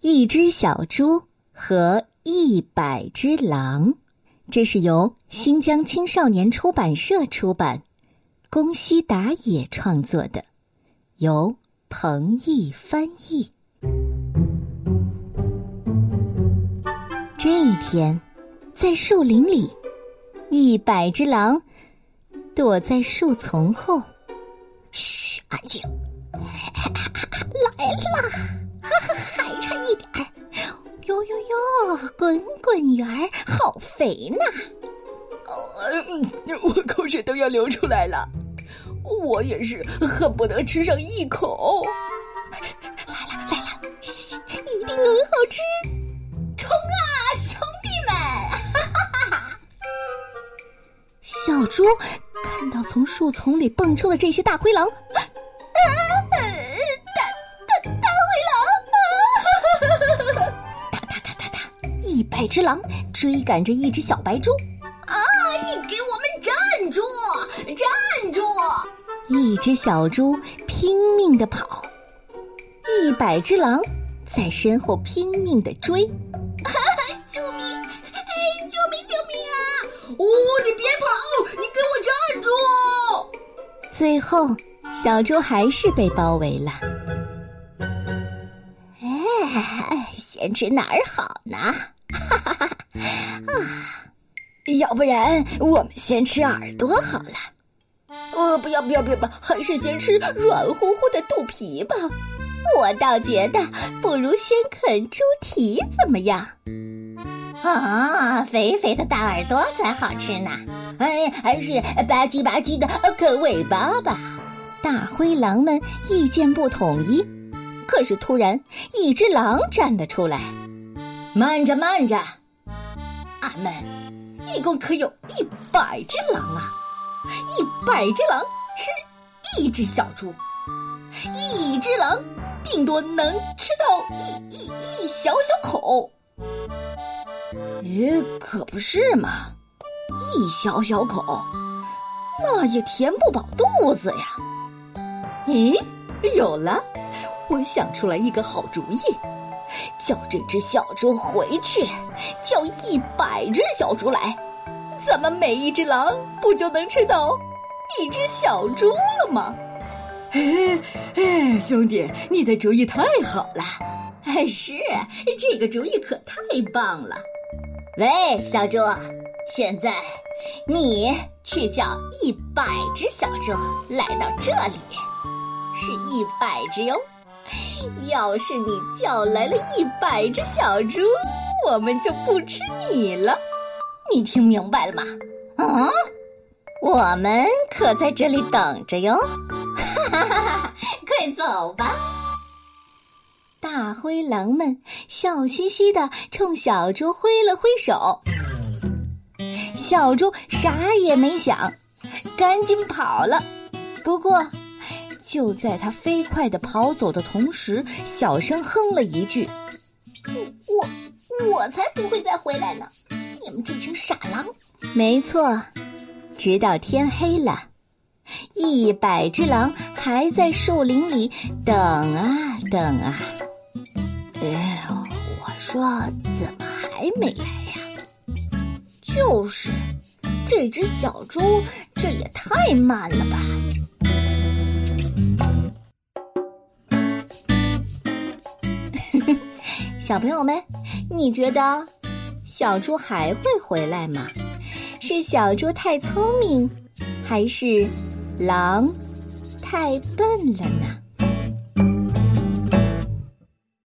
一只小猪和一百只狼，这是由新疆青少年出版社出版，宫西达也创作的，由彭毅翻译。这一天，在树林里，一百只狼躲在树丛后。嘘，安静！来啦！还差一点儿，哟哟哟，滚滚圆儿，好肥呢！我口水都要流出来了，我也是恨不得吃上一口。来了来了，一定很好吃！冲啊，兄弟们！哈哈哈！小猪看到从树丛里蹦出的这些大灰狼。啊百只狼追赶着一只小白猪，啊！你给我们站住！站住！一只小猪拼命的跑，一百只狼在身后拼命的追。救命！哎，救命！救命啊！哦，你别跑！你给我站住！最后，小猪还是被包围了。哎，先吃哪儿好呢？啊，要不然我们先吃耳朵好了。呃，不要不要不要，还是先吃软乎乎的肚皮吧。我倒觉得不如先啃猪蹄怎么样？啊，肥肥的大耳朵才好吃呢。哎，还是吧唧吧唧的啃尾巴吧。大灰狼们意见不统一，可是突然一只狼站了出来。慢着，慢着，俺们一共可有一百只狼啊！一百只狼吃一只小猪，一只狼顶多能吃到一一一小小口。咦，可不是嘛！一小小口，那也填不饱肚子呀。咦，有了！我想出来一个好主意。叫这只小猪回去，叫一百只小猪来，咱们每一只狼不就能吃到一只小猪了吗？哎哎，兄弟，你的主意太好了！哎，是这个主意可太棒了。喂，小猪，现在你去叫一百只小猪来到这里，是一百只哟。要是你叫来了一百只小猪，我们就不吃你了。你听明白了吗？啊，我们可在这里等着哟。哈哈哈哈快走吧！大灰狼们笑嘻嘻的冲小猪挥了挥手，小猪啥也没想，赶紧跑了。不过。就在他飞快地跑走的同时，小声哼了一句：“我我才不会再回来呢！你们这群傻狼！”没错，直到天黑了，一百只狼还在树林里等啊等啊。哎，我说怎么还没来呀？就是，这只小猪这也太慢了吧！小朋友们，你觉得小猪还会回来吗？是小猪太聪明，还是狼太笨了呢？